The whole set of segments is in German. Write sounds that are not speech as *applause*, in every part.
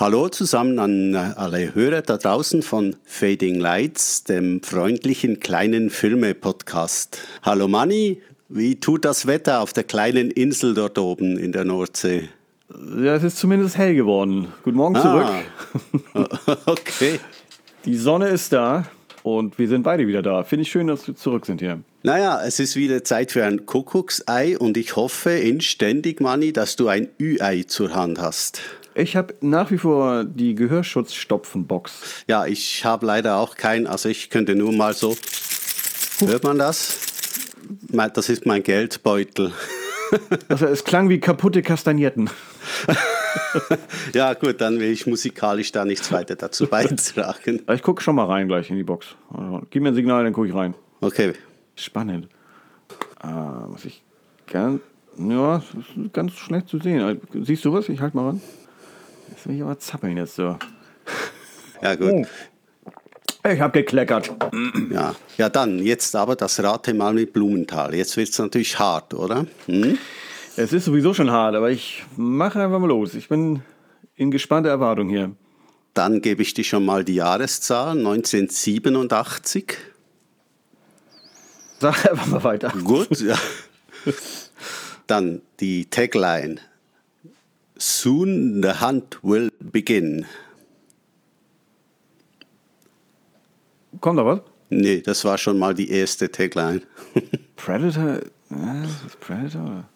Hallo zusammen an alle Hörer da draußen von Fading Lights, dem freundlichen kleinen Filme-Podcast. Hallo Manni, wie tut das Wetter auf der kleinen Insel dort oben in der Nordsee? Ja, es ist zumindest hell geworden. Guten Morgen ah. zurück. *laughs* okay. Die Sonne ist da und wir sind beide wieder da. Finde ich schön, dass wir zurück sind hier. Naja, es ist wieder Zeit für ein Kuckucksei und ich hoffe inständig, Manni, dass du ein Ü-Ei zur Hand hast. Ich habe nach wie vor die Gehörschutzstopfenbox. Ja, ich habe leider auch keinen. Also ich könnte nur mal so. Hört man das? Das ist mein Geldbeutel. *laughs* Also es klang wie kaputte Kastagnetten. *laughs* ja, gut, dann will ich musikalisch da nichts weiter dazu *laughs* beitragen. Ich gucke schon mal rein gleich in die Box. Also, gib mir ein Signal, dann gucke ich rein. Okay. Spannend. Ah, was ich ganz. Ja, das ist ganz schlecht zu sehen. Siehst du was? Ich halte mal ran. Jetzt will ich aber zappeln jetzt so. Ja, gut. Oh. Ich habe gekleckert. Ja. ja, dann, jetzt aber das Rate mal mit Blumenthal. Jetzt wird es natürlich hart, oder? Hm? Es ist sowieso schon hart, aber ich mache einfach mal los. Ich bin in gespannter Erwartung hier. Dann gebe ich dir schon mal die Jahreszahl, 1987. Sag einfach mal weiter. Gut, ja. Dann die Tagline, Soon the hunt will begin. Kommt da was? Nee, das war schon mal die erste Tagline. *laughs* Predator? Was Predator?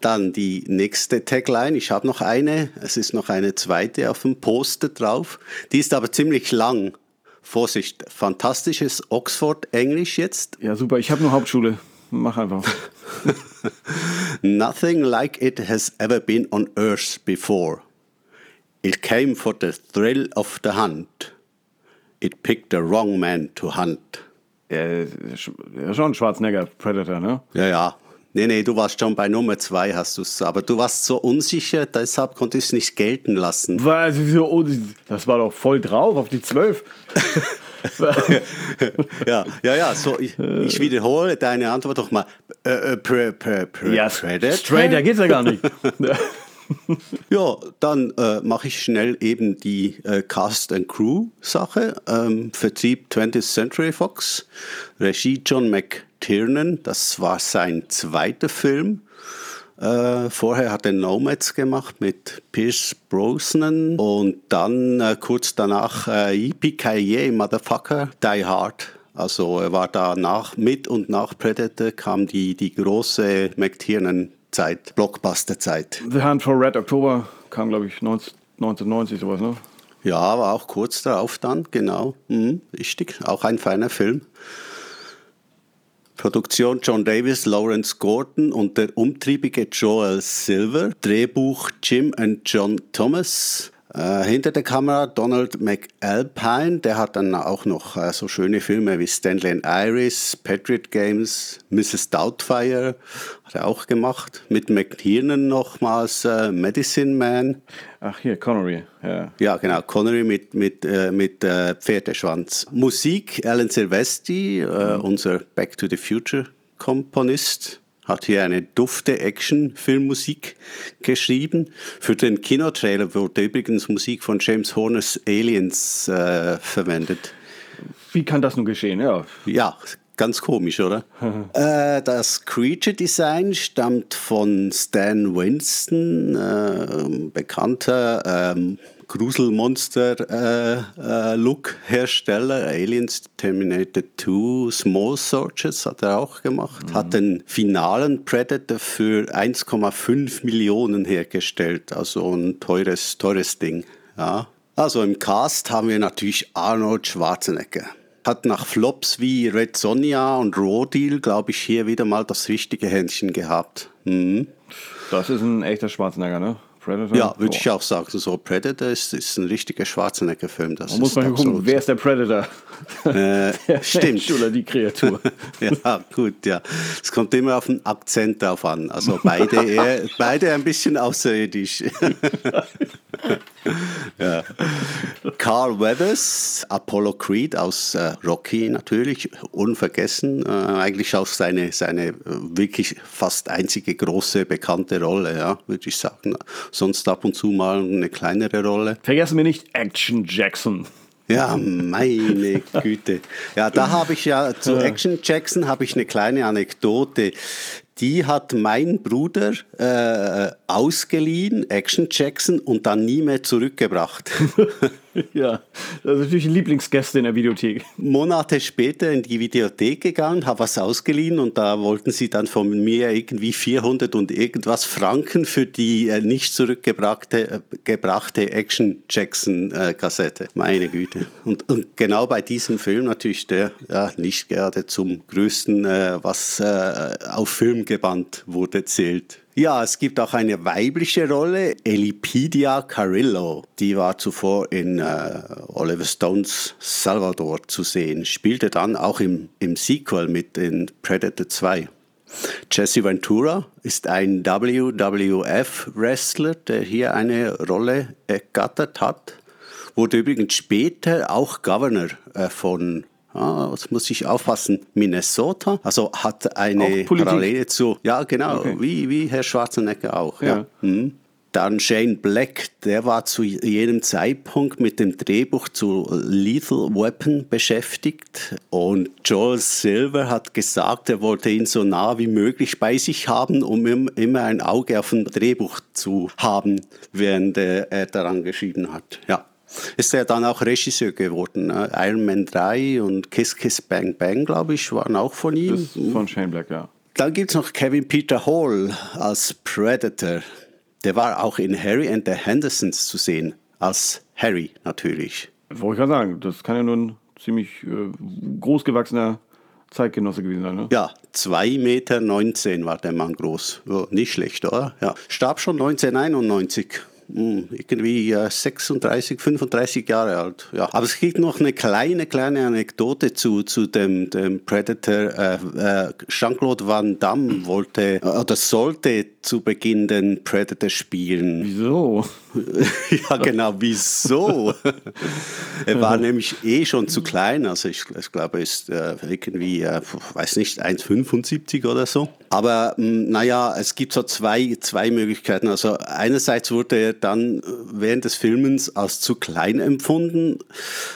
Dann die nächste Tagline. Ich habe noch eine. Es ist noch eine zweite auf dem Poster drauf. Die ist aber ziemlich lang. Vorsicht, fantastisches Oxford-Englisch jetzt. Ja, super. Ich habe nur Hauptschule. Mach einfach. *laughs* Nothing like it has ever been on earth before. It came for the thrill of the hunt. It picked the wrong man to hunt. Ja, schon Schwarzenegger, Predator, ne? Ja, ja. Nee, nee, du warst schon bei Nummer zwei, hast du es. Aber du warst so unsicher, deshalb konnte ich es nicht gelten lassen. Das war doch voll drauf auf die zwölf. *laughs* *laughs* ja, ja, ja, so, ich, ich, wiederhole deine Antwort doch mal. Äh, äh, pre, pre, pre, ja, Predator? Da geht's ja gar nicht. *laughs* ja, dann äh, mache ich schnell eben die äh, Cast and Crew Sache. Ähm, Vertrieb 20th Century Fox, Regie John McTiernan, das war sein zweiter Film. Äh, vorher hat er Nomads gemacht mit Pierce Brosnan und dann äh, kurz danach äh, Yippie Motherfucker, Die Hard. Also er war da nach, mit und nach Predator kam die, die große McTiernan-Zeit, Blockbuster-Zeit. The Hunt for Red October kam, glaube ich, 19, 1990 sowas, ne? Ja, aber auch kurz darauf dann, genau. Mhm, richtig, auch ein feiner Film. Produktion John Davis, Lawrence Gordon und der umtriebige Joel Silver. Drehbuch Jim und John Thomas. Äh, hinter der Kamera Donald McAlpine, der hat dann auch noch äh, so schöne Filme wie Stanley and Iris, Patriot Games, Mrs. Doubtfire hat er auch gemacht. Mit McTiernan nochmals äh, Medicine Man. Ach hier, Connery, ja. Ja, genau, Connery mit, mit, äh, mit äh, Pferdeschwanz. Musik, Alan Silvestri, mhm. unser Back to the Future Komponist hat hier eine dufte Action-Filmmusik geschrieben. Für den Kinotrailer wurde übrigens Musik von James Horners Aliens äh, verwendet. Wie kann das nun geschehen? Ja, ja ganz komisch, oder? *laughs* äh, das Creature Design stammt von Stan Winston, äh, bekannter ähm, Gruselmonster-Look-Hersteller. Äh, äh, Aliens Terminator 2, Small Soldiers hat er auch gemacht. Mhm. Hat den finalen Predator für 1,5 Millionen hergestellt. Also ein teures, teures Ding. Ja. Also im Cast haben wir natürlich Arnold Schwarzenegger. Hat nach Flops wie Red Sonja und Raw Deal, glaube ich, hier wieder mal das richtige Händchen gehabt. Mhm. Das ist ein echter Schwarzenegger, ne? Predator? Ja, würde ich auch sagen. So Predator ist, ist ein richtiger Schwarzenegger-Film. Man muss mal gucken, wer ist der Predator? Äh, *laughs* stimmt. Oder die Kreatur. *laughs* ja, gut, ja. Es kommt immer auf den Akzent drauf an. Also beide, eher, *laughs* beide ein bisschen außerirdisch. ja. Carl Weathers, Apollo Creed aus äh, Rocky natürlich, unvergessen. Äh, eigentlich auch seine, seine äh, wirklich fast einzige große bekannte Rolle, ja, würde ich sagen. Sonst ab und zu mal eine kleinere Rolle. Vergessen wir nicht Action Jackson. Ja, meine Güte. Ja, da habe ich ja zu Action Jackson habe ich eine kleine Anekdote die hat mein Bruder äh, ausgeliehen, Action Jackson, und dann nie mehr zurückgebracht. *laughs* *laughs* ja, das ist natürlich ein Lieblingsgäste in der Videothek. Monate später in die Videothek gegangen, habe was ausgeliehen und da wollten sie dann von mir irgendwie 400 und irgendwas Franken für die äh, nicht zurückgebrachte äh, gebrachte Action Jackson äh, Kassette. Meine Güte. Und, und, genau bei diesem Film natürlich der ja, nicht gerade zum größten, was auf Film gebannt wurde, zählt. Ja, es gibt auch eine weibliche Rolle, Elipidia Carrillo. Die war zuvor in äh, Oliver Stones Salvador zu sehen, spielte dann auch im, im Sequel mit in Predator 2. Jesse Ventura ist ein WWF-Wrestler, der hier eine Rolle ergattert hat. Wurde übrigens später auch Governor äh, von Ah, jetzt muss ich aufpassen. Minnesota, also hat eine Parallele zu, ja genau, okay. wie, wie Herr Schwarzenegger auch. Ja. ja. Mhm. Dann Shane Black, der war zu jenem Zeitpunkt mit dem Drehbuch zu Lethal Weapon beschäftigt und Joel Silver hat gesagt, er wollte ihn so nah wie möglich bei sich haben, um immer ein Auge auf dem Drehbuch zu haben, während er daran geschrieben hat. Ja ist er dann auch Regisseur geworden. Ne? Iron Man 3 und Kiss Kiss Bang Bang, glaube ich, waren auch von ihm. Das ist von Shane Black, ja. Dann gibt es noch Kevin Peter Hall als Predator. Der war auch in Harry and the Hendersons zu sehen. Als Harry natürlich. Wollte ich gerade sagen, das kann ja nur ein ziemlich äh, großgewachsener Zeitgenosse gewesen sein, ne? Ja, 2,19 Meter war der Mann groß. Oh, nicht schlecht, oder? Ja. Starb schon 1991. Hm, irgendwie 36, 35 Jahre alt. Ja. Aber es gibt noch eine kleine, kleine Anekdote zu, zu dem, dem Predator. Äh, äh, Jean-Claude Van Damme wollte äh, oder sollte zu Beginn den Predator spielen. *laughs* Wieso? *laughs* ja, genau, wieso? *laughs* er war nämlich eh schon zu klein. Also ich, ich glaube, er ist äh, irgendwie, äh, weiß nicht, 1,75 oder so. Aber hm, naja, es gibt so zwei, zwei Möglichkeiten. Also einerseits wurde er dann äh, während des Filmens als zu klein empfunden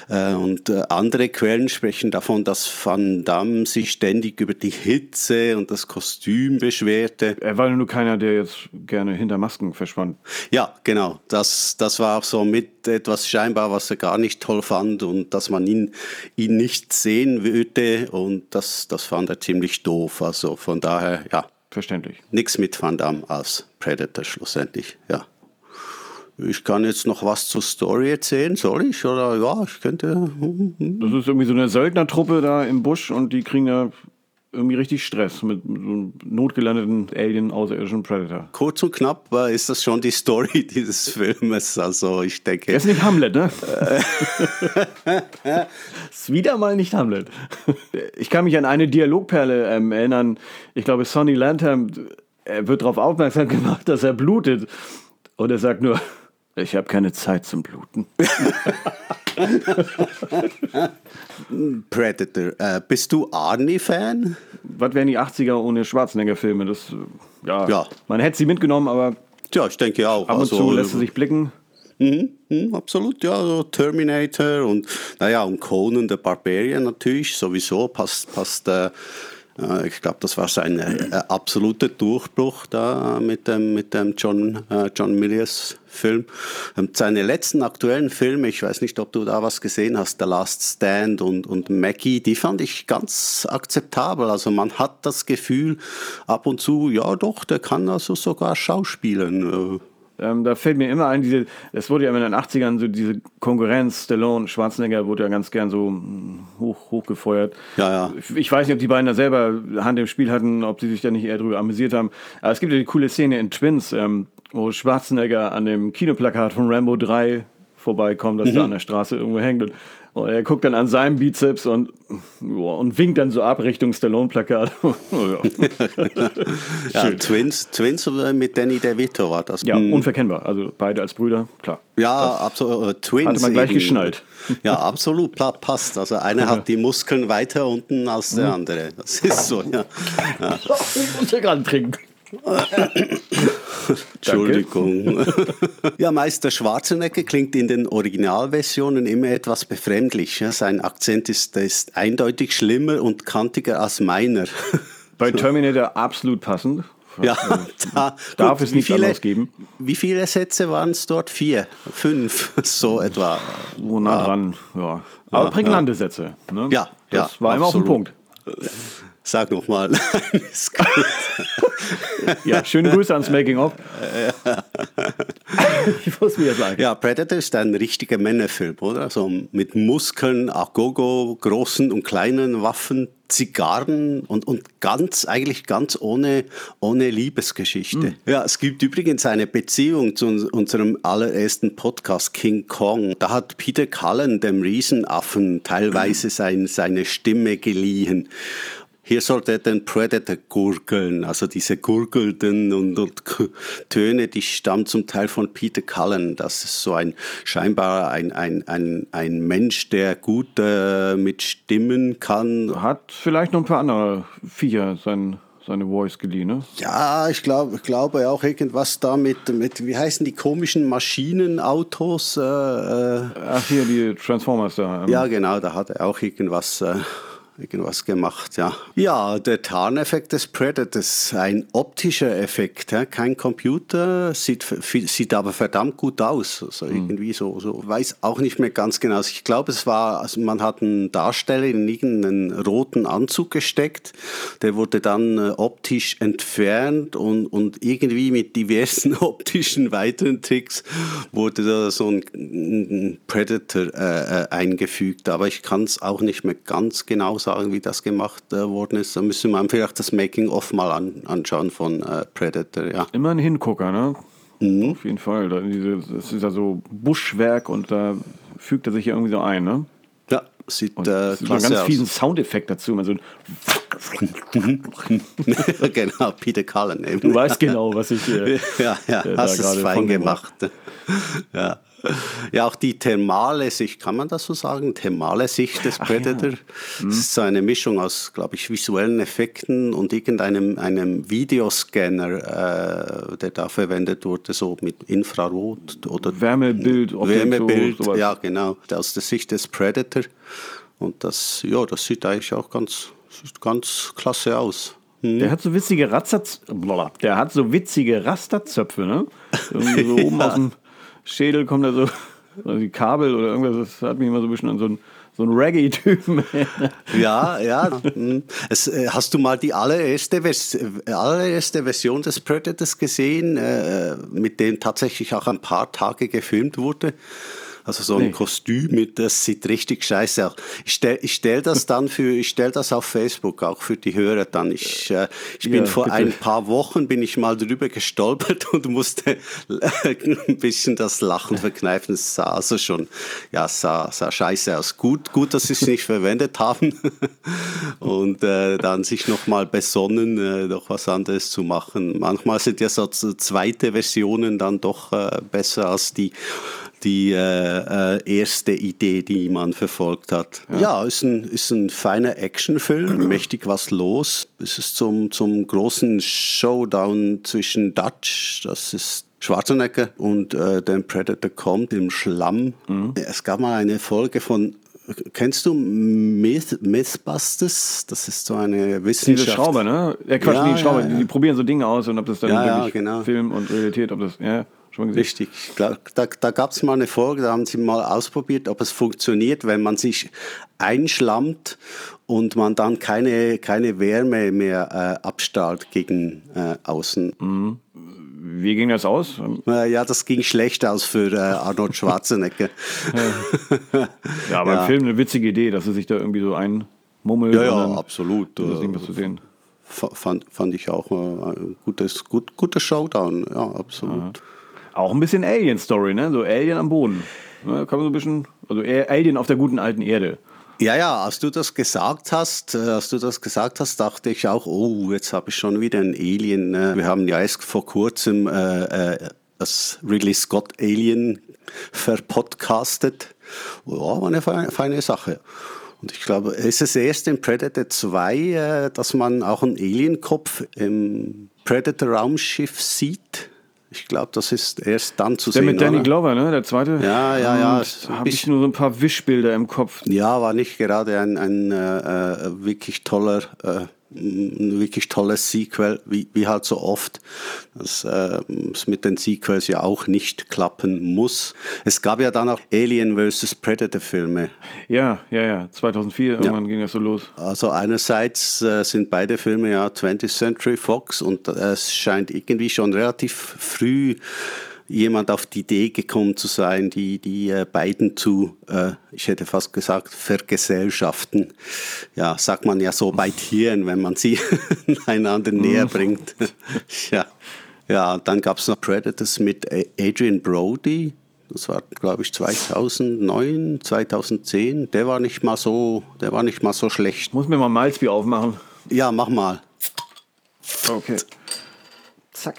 äh, und äh, andere Quellen sprechen davon, dass Van Damme sich ständig über die Hitze und das Kostüm beschwerte. Er war nur keiner, der jetzt gerne hinter Masken verschwand. Ja, genau. Das, das war auch so mit etwas scheinbar, was er gar nicht toll fand und dass man ihn, ihn nicht sehen würde und das, das fand er ziemlich doof. Also von daher, ja. Verständlich. Nichts mit Van Damme als Predator schlussendlich, ja. Ich kann jetzt noch was zur Story erzählen, soll ich? Oder ja, ich könnte. Hm, hm. Das ist irgendwie so eine Söldnertruppe da im Busch und die kriegen ja irgendwie richtig Stress mit, so einem notgelandeten Alien außerirdischen Predator. Kurz und knapp äh, ist das schon die Story *laughs* dieses Filmes. Also ich denke. Das ist nicht Hamlet, ne? *laughs* ist wieder mal nicht Hamlet. Ich kann mich an eine Dialogperle ähm, erinnern. Ich glaube, Sonny Lantham er wird darauf aufmerksam *laughs* gemacht, dass er blutet. Und er sagt nur, ich habe keine Zeit zum Bluten. *laughs* Predator. Äh, bist du Arnie-Fan? Was wären die 80er ohne Schwarzenegger-Filme? Das, ja, ja, man hätte sie mitgenommen, aber. Ja, ich denke auch. Ab und also, zu lässt sie sich blicken. Mhm, mh, absolut, ja, so Terminator und naja, und Conan the Barbarian natürlich, sowieso passt, passt äh, äh, ich glaube, das war sein äh, absoluter Durchbruch da mit dem, mit dem John, äh, John Milius Film. Ähm, seine letzten aktuellen Filme, ich weiß nicht, ob du da was gesehen hast, The Last Stand und, und Maggie, die fand ich ganz akzeptabel. Also man hat das Gefühl ab und zu, ja doch, der kann also sogar schauspielen. Ähm, da fällt mir immer ein, diese, es wurde ja in den 80ern so diese Konkurrenz, Stallone, Schwarzenegger wurde ja ganz gern so hm, hoch, hochgefeuert. Ja, ja. Ich weiß nicht, ob die beiden da selber Hand im Spiel hatten, ob sie sich da nicht eher drüber amüsiert haben. Aber es gibt ja die coole Szene in Twins, ähm, wo Schwarzenegger an dem Kinoplakat von Rambo 3 vorbeikommen, dass mhm. der an der Straße irgendwo hängt. Und, und, er guckt dann an seinem Bizeps und, und winkt dann so ab Richtung Stallone-Plakat. *laughs* ja, *laughs* Twins, Twins mit Danny DeVito war das. Ja, mhm. unverkennbar. Also beide als Brüder, klar. Ja, absolut. Äh, Twins. Hatte man gleich eben. geschnallt. *laughs* Ja, absolut, passt. Also einer hat die Muskeln weiter unten als der mhm. andere. Das ist so, ja. ja. Ich muss ja gerade trinken. Entschuldigung. ja, Meister Schwarzenegger klingt in den Originalversionen immer etwas befremdlich. Sein Akzent ist, ist eindeutig schlimmer und kantiger als meiner. Bei Terminator absolut passend. Ja, da darf gut, es nicht viele, geben. Wie viele Sätze waren es dort? Vier, fünf, *laughs* so etwa. Wo nah dran, ja. Aber ja, prägnante ja. Sätze. Ne? Ja, das ja, war immer auf den Punkt. Sag nochmal. *laughs* ja, schöne Grüße ans Making-of. *laughs* ich muss mir sagen. Ja, Predator ist ein richtiger Männerfilm, oder? Also mit Muskeln, Agogo, großen und kleinen Waffen, Zigarren und, und ganz, eigentlich ganz ohne, ohne Liebesgeschichte. Mhm. Ja, es gibt übrigens eine Beziehung zu unserem allerersten Podcast King Kong. Da hat Peter Cullen dem Riesenaffen teilweise *clears throat* sein, seine Stimme geliehen. Hier sollte er den Predator gurgeln, also diese gurgelnden und, und Töne, die stammen zum Teil von Peter Cullen. Das ist so ein scheinbar ein, ein, ein, ein Mensch, der gut äh, mit Stimmen kann. Hat vielleicht noch ein paar andere Viecher sein seine Voice geliehen, ne? Ja, ich glaube ich glaube auch irgendwas da mit, mit, wie heißen die komischen Maschinenautos? Äh, äh. Ach, hier die Transformers da. Ähm. Ja, genau, da hat er auch irgendwas äh, irgendwas gemacht, ja. Ja, der Tarneffekt des Predators, ein optischer Effekt, ja? kein Computer, sieht, sieht aber verdammt gut aus. Also mhm. irgendwie so, so, weiß auch nicht mehr ganz genau. Ich glaube, es war, also man hat einen Darsteller in irgendeinen roten Anzug gesteckt, der wurde dann äh, optisch entfernt und, und irgendwie mit diversen *laughs* optischen weiteren Tricks wurde da so ein, ein Predator äh, äh eingefügt. Aber ich kann es auch nicht mehr ganz genau sagen sagen, wie das gemacht äh, worden ist. Da müssen wir vielleicht das Making-of mal an, anschauen von äh, Predator. Ja. Immer ein Hingucker, ne? Mhm. Auf jeden Fall. Das ist ja so Buschwerk und da fügt er sich ja irgendwie so ein, ne? Ja, sieht und äh, klasse ganz aus. fiesen Soundeffekt dazu. Also *laughs* genau, Peter Cullen eben. Du weißt genau, was ich äh, *laughs* ja, ja, hast es fein gemacht. ja. *laughs* Ja, auch die thermale Sicht, kann man das so sagen? Thermale Sicht des Predator. Ja. Mhm. Das ist so eine Mischung aus, glaube ich, visuellen Effekten und irgendeinem einem Videoscanner, äh, der da verwendet wurde, so mit Infrarot oder Wärmebild. Wärmebild, so, ja genau, aus der Sicht des Predator. Und das, ja, das sieht eigentlich auch ganz, ganz klasse aus. Hm. Der hat so witzige der hat so witzige Rasterzöpfe, ne? Irgendwie so *laughs* oben ja. aus dem Schädel kommt da so, *laughs* also die Kabel oder irgendwas, das hat mich immer so ein bisschen an so ein so ein Reggae-Typen. *laughs* ja, ja. Hm. Es, äh, hast du mal die allererste, Vers allererste Version des Predators gesehen, äh, mit dem tatsächlich auch ein paar Tage gefilmt wurde? Also so ein nee. Kostüm, das sieht richtig scheiße aus. Ich stelle ich stell das *laughs* dann für, ich stelle das auf Facebook auch für die Hörer dann. Ich, äh, ich bin ja, vor bitte. ein paar Wochen bin ich mal drüber gestolpert *laughs* und musste ein bisschen das Lachen verkneifen. Es sah also schon, ja, sah, sah scheiße aus. Gut, gut, dass sie es nicht verwendet haben *laughs* und äh, dann sich nochmal besonnen, äh, noch was anderes zu machen. Manchmal sind ja so zweite Versionen dann doch äh, besser als die die äh, äh, erste Idee, die man verfolgt hat. Ja, ja ist, ein, ist ein feiner Actionfilm, *clears throat* mächtig was los. Es ist zum, zum großen Showdown zwischen Dutch, das ist Schwarzenegger, und äh, dem Predator kommt im Schlamm. Mhm. Es gab mal eine Folge von Kennst du Myth, Mythbusters? Das ist so eine Wissenschaft. Diese Schrauber, ne? Ja, Quatsch, ja, die Schrauber. Ja, ja. Die probieren so Dinge aus und ob das dann ja, wirklich genau. Film und Realität, ob das, ja. Schon? Richtig. Da, da, gab es mal eine Folge, da haben sie mal ausprobiert, ob es funktioniert, wenn man sich einschlammt und man dann keine, keine Wärme mehr äh, abstrahlt gegen äh, außen. Mhm. Wie ging das aus? Ja, das ging schlecht aus für äh, Arnold Schwarzenegger. *laughs* ja, aber ja. im Film eine witzige Idee, dass er sich da irgendwie so einmummelt. Ja, ja, absolut. Das was zu sehen. Fand, fand ich auch äh, ein gutes, gut, guter Showdown, ja, absolut. Aha. Auch ein bisschen Alien-Story, ne? So Alien am Boden. Ja, kann man so ein bisschen, also Alien auf der guten alten Erde. Ja, ja, als du das gesagt hast, äh, als du das gesagt hast, dachte ich auch, oh, jetzt habe ich schon wieder ein Alien. Äh, wir haben ja erst vor kurzem äh, äh, das Ridley Scott Alien verpodcastet. Ja, war eine feine, feine Sache. Und ich glaube, es ist erst in Predator 2, äh, dass man auch einen Alienkopf im Predator-Raumschiff sieht. Ich glaube, das ist erst dann zu Der sehen. mit Danny oder? Glover, ne? Der zweite. Ja, ja, ja. Da habe ich nur so ein paar Wischbilder im Kopf. Ja, war nicht gerade ein, ein äh, äh, wirklich toller, äh, ein wirklich tolles Sequel, wie, wie halt so oft, dass äh, es mit den Sequels ja auch nicht klappen muss. Es gab ja dann auch Alien vs. Predator Filme. Ja, ja, ja. 2004 irgendwann ging das so los. Also einerseits äh, sind beide Filme ja 20th Century Fox und äh, es scheint irgendwie schon relativ früh jemand auf die Idee gekommen zu sein, die, die äh, beiden zu, äh, ich hätte fast gesagt, vergesellschaften. Ja, sagt man ja so bei Tieren, wenn man sie *laughs* einander näher bringt. *laughs* ja. ja, dann gab es noch Predators mit Adrian Brody. Das war, glaube ich, 2009, 2010. Der war nicht mal so, der war nicht mal so schlecht. Muss mir mal Malzbier aufmachen. Ja, mach mal. Okay. Zack.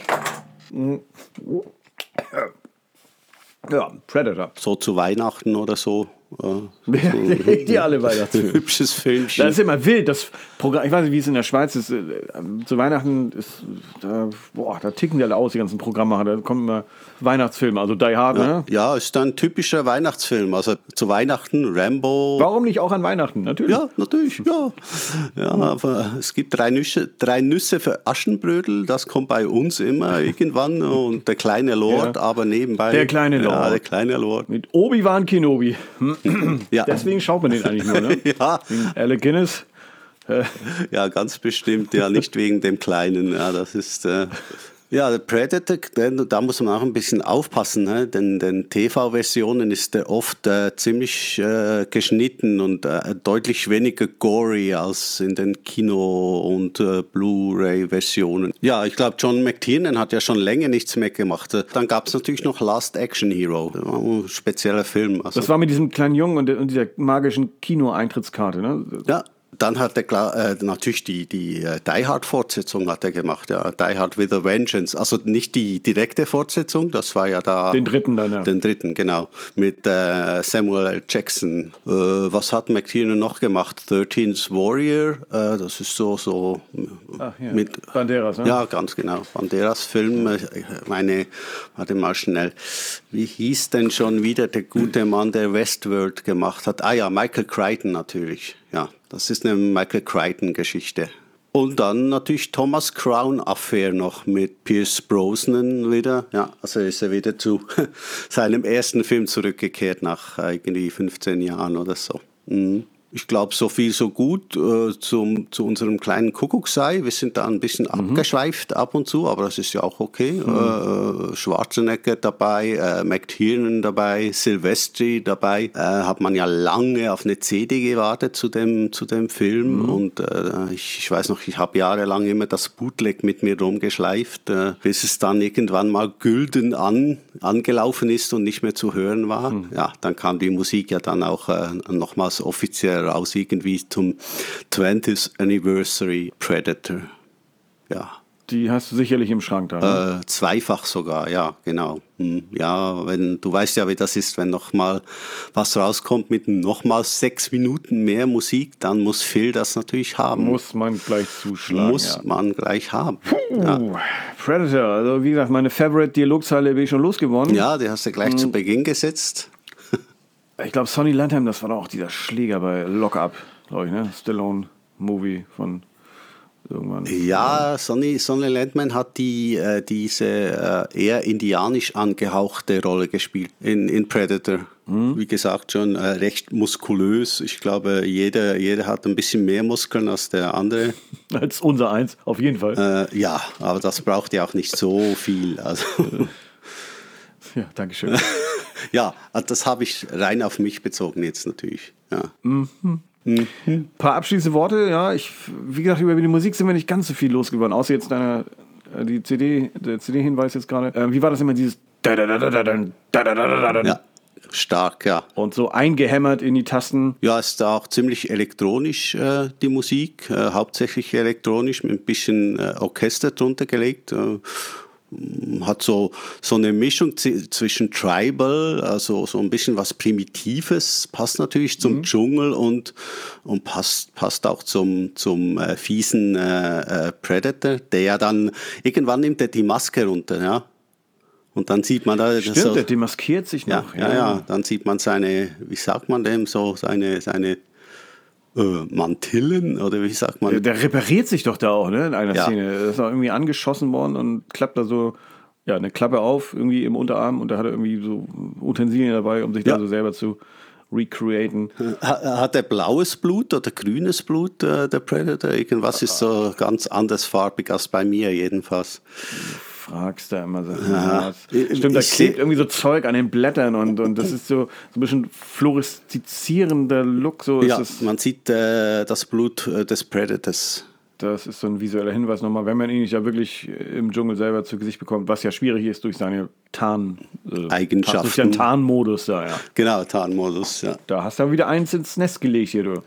Ja, Predator. So zu Weihnachten oder so. Äh, *laughs* Die alle Weihnachtsfilme. *laughs* hübsches Filmchen. Das ist immer wild. Das Programm, ich weiß nicht, wie es in der Schweiz ist. äh, Zu Weihnachten ist, da, boah, da ticken die alle aus, die ganzen Programmmacher. Da kommen immer Weihnachtsfilme, also Die Hard, ne? Ja, ist ein typischer Weihnachtsfilm. Also zu Weihnachten Rambo. Warum nicht auch an Weihnachten? Natürlich. Ja, natürlich, ja. *laughs* ja aber es gibt drei Nüsse, drei Nüsse für Aschenbrödel, das kommt bei uns immer irgendwann. Und der kleine Lord, Ja. aber nebenbei. Der kleine Ja, Lord. der kleine Lord. Mit Obi-Wan Kenobi. *clears throat* Ja. Deswegen schaut man den eigentlich nur, ne? *laughs* Ja, Alec Guinness. ja, ganz bestimmt. Ja, nicht wegen dem Kleinen. Ja, das ist. Äh, ja, der Predator, denn, da muss man auch ein bisschen aufpassen, ne? denn den TV-Versionen ist der oft äh, ziemlich äh, geschnitten und äh, deutlich weniger gory als in den Kino- und äh, Blu-ray-Versionen. Ja, ich glaube, John McTiernan hat ja schon länger nichts mehr gemacht. Äh, Dann gab es natürlich noch Last Action Hero, war ein spezieller Film. Also, Das war mit diesem kleinen Jungen und, und dieser magischen Kino-Eintrittskarte, ne? Ja, dann hat er äh, natürlich die, die äh, Die Hard-Fortsetzung hat er gemacht, ja. Die Hard with a Vengeance. Also nicht die direkte Fortsetzung, das war ja da. Den dritten dann, ja. Den dritten, genau. Mit äh, Samuel L. Jackson. Äh, was hat McTiernan noch gemacht? 13th Warrior, äh, das ist so, so Ach, ja. mit. Banderas, ne? Ja, ganz genau. Banderas Film, äh, meine, warte mal schnell. Wie hieß denn schon wieder der gute Mann, der Westworld gemacht hat? Ah ja, Michael Crichton natürlich. Ja, das ist eine Michael Crichton-Geschichte. Und dann natürlich Thomas Crown Affair noch mit Pierce Brosnan wieder. Ja, also ist er wieder zu *laughs* seinem ersten Film zurückgekehrt nach äh, irgendwie 15 Jahren oder so. Mhm. Ich glaube, so viel, so gut äh, zum, zu unserem kleinen Kuckucksei. Wir sind da ein bisschen abgeschweift ab und zu, aber das ist ja auch okay. Äh, Schwarzenegger dabei, äh, McTiernan dabei, Silvestri dabei. Äh, hat man ja lange auf eine CD gewartet zu dem, zu dem Film. Und äh, ich, ich weiß noch, ich habe jahrelang immer das Bootleg mit mir rumgeschleift, äh, bis es dann irgendwann mal gülden an, angelaufen ist und nicht mehr zu hören war. Ja, dann kam die Musik ja dann auch äh, nochmals offiziell raus, irgendwie zum 20th Anniversary Predator. Ja, Die hast du sicherlich im Schrank da. Ne? äh, zweifach sogar, ja, genau. Hm, Ja, wenn du weißt ja, wie das ist, wenn nochmal was rauskommt mit nochmal sechs Minuten mehr Musik, dann muss Phil das natürlich haben. Muss man gleich zuschlagen. Muss ja. man gleich haben. Ja. Uh, Predator, also wie gesagt, meine Favorite Dialogzeile bin ich schon losgeworden. ja, die hast du gleich zu Beginn gesetzt. Ich glaube, Sonny Landham, das war doch auch dieser Schläger bei Lock Up, glaube ich, ne? Stallone-Movie von irgendwann. Ja, Sonny, Sonny Landman hat die, äh, diese äh, eher indianisch angehauchte Rolle gespielt in, in Predator. Wie gesagt, schon äh, recht muskulös. Ich glaube, jeder, jeder hat ein bisschen mehr Muskeln als der andere. *laughs* Als unser Eins, auf jeden Fall. Äh, ja, aber das braucht ja auch nicht so viel. Also, *laughs* Ja, Dankeschön. *laughs* ja, das habe ich rein auf mich bezogen jetzt natürlich. Ja. Ein paar abschließende Worte, ja. Ich, wie gesagt, über die Musik sind wir nicht ganz so viel losgeworden, außer jetzt deiner, äh, die CD, der CD-Hinweis jetzt gerade. Äh, wie war das immer, dieses. Ja. Stark, ja. Und so eingehämmert in die Tasten. Ja, ist da auch ziemlich elektronisch äh, die Musik, äh, hauptsächlich elektronisch mit ein bisschen äh, Orchester drunter gelegt. Hat so, so eine Mischung zwischen Tribal, also so ein bisschen was Primitives, passt natürlich zum mhm. Dschungel und, und passt, passt auch zum, zum äh, fiesen äh, äh, Predator, der ja dann, irgendwann nimmt er die Maske runter, ja. Und dann sieht man da. Stimmt, so, der demaskiert sich noch. Ja, ja, ja, dann sieht man seine, wie sagt man dem, so seine, seine äh, Mantillen oder wie sagt man? Der, der, repariert sich doch da auch, ne? In einer ja. Szene. Er ist auch irgendwie angeschossen worden und klappt da so ja, eine Klappe auf, irgendwie im Unterarm und da hat er irgendwie so Utensilien dabei, um sich ja. da so selber zu recreaten. Hat er blaues Blut oder grünes Blut, äh, der Predator? Irgendwas ist so ganz anders farbig als bei mir jedenfalls fragst da immer so. Ja. Stimmt, da klebt irgendwie so Zeug an den Blättern und, und das ist so, so ein bisschen fluoreszierender Look. So ja, man sieht äh, das Blut äh, des Predators. Das ist so ein visueller Hinweis nochmal, wenn man ihn nicht ja wirklich im Dschungel selber zu Gesicht bekommt, was ja schwierig ist durch seine Tarn äh, Eigenschaften. Das ist ja ein Tarnmodus da, ja. Genau, Tarnmodus, ja. Da hast du wieder eins ins Nest gelegt hier, du.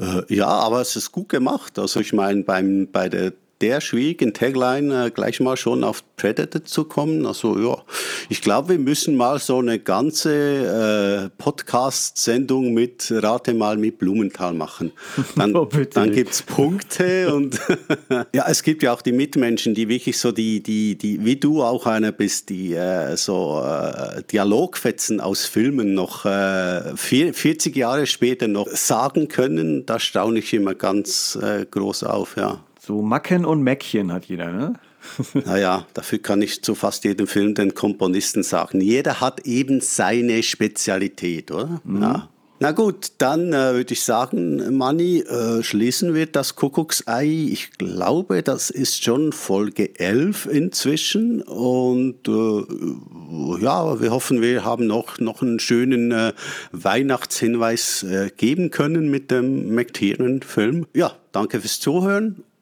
Äh, ja, aber es ist gut gemacht. Also ich meine, beim, bei der der schwierigen Tagline äh, gleich mal schon auf Predator zu kommen. Also ja, ich glaube, wir müssen mal so eine ganze äh, Podcast-Sendung mit Rate mal mit Blumenthal machen. Dann, *laughs* oh, dann gibt es Punkte und *laughs* ja, es gibt ja auch die Mitmenschen, die wirklich so die, die, die, wie du auch einer bist, die äh, so äh, Dialogfetzen aus Filmen noch äh, vier, 40 Jahre später noch sagen können. Da staune ich immer ganz äh, groß auf, ja. So Macken und Mäckchen hat jeder, ne? *laughs* naja, dafür kann ich zu fast jedem Film den Komponisten sagen. Jeder hat eben seine Spezialität, oder? Mhm. Ja. Na gut, dann äh, würde ich sagen, Manni, äh, schließen wir das Kuckucksei. Ich glaube, das ist schon Folge 11 inzwischen. Und äh, ja, wir hoffen, wir haben noch, noch einen schönen äh, Weihnachtshinweis äh, geben können mit dem McTiernan-Film. Ja, danke fürs Zuhören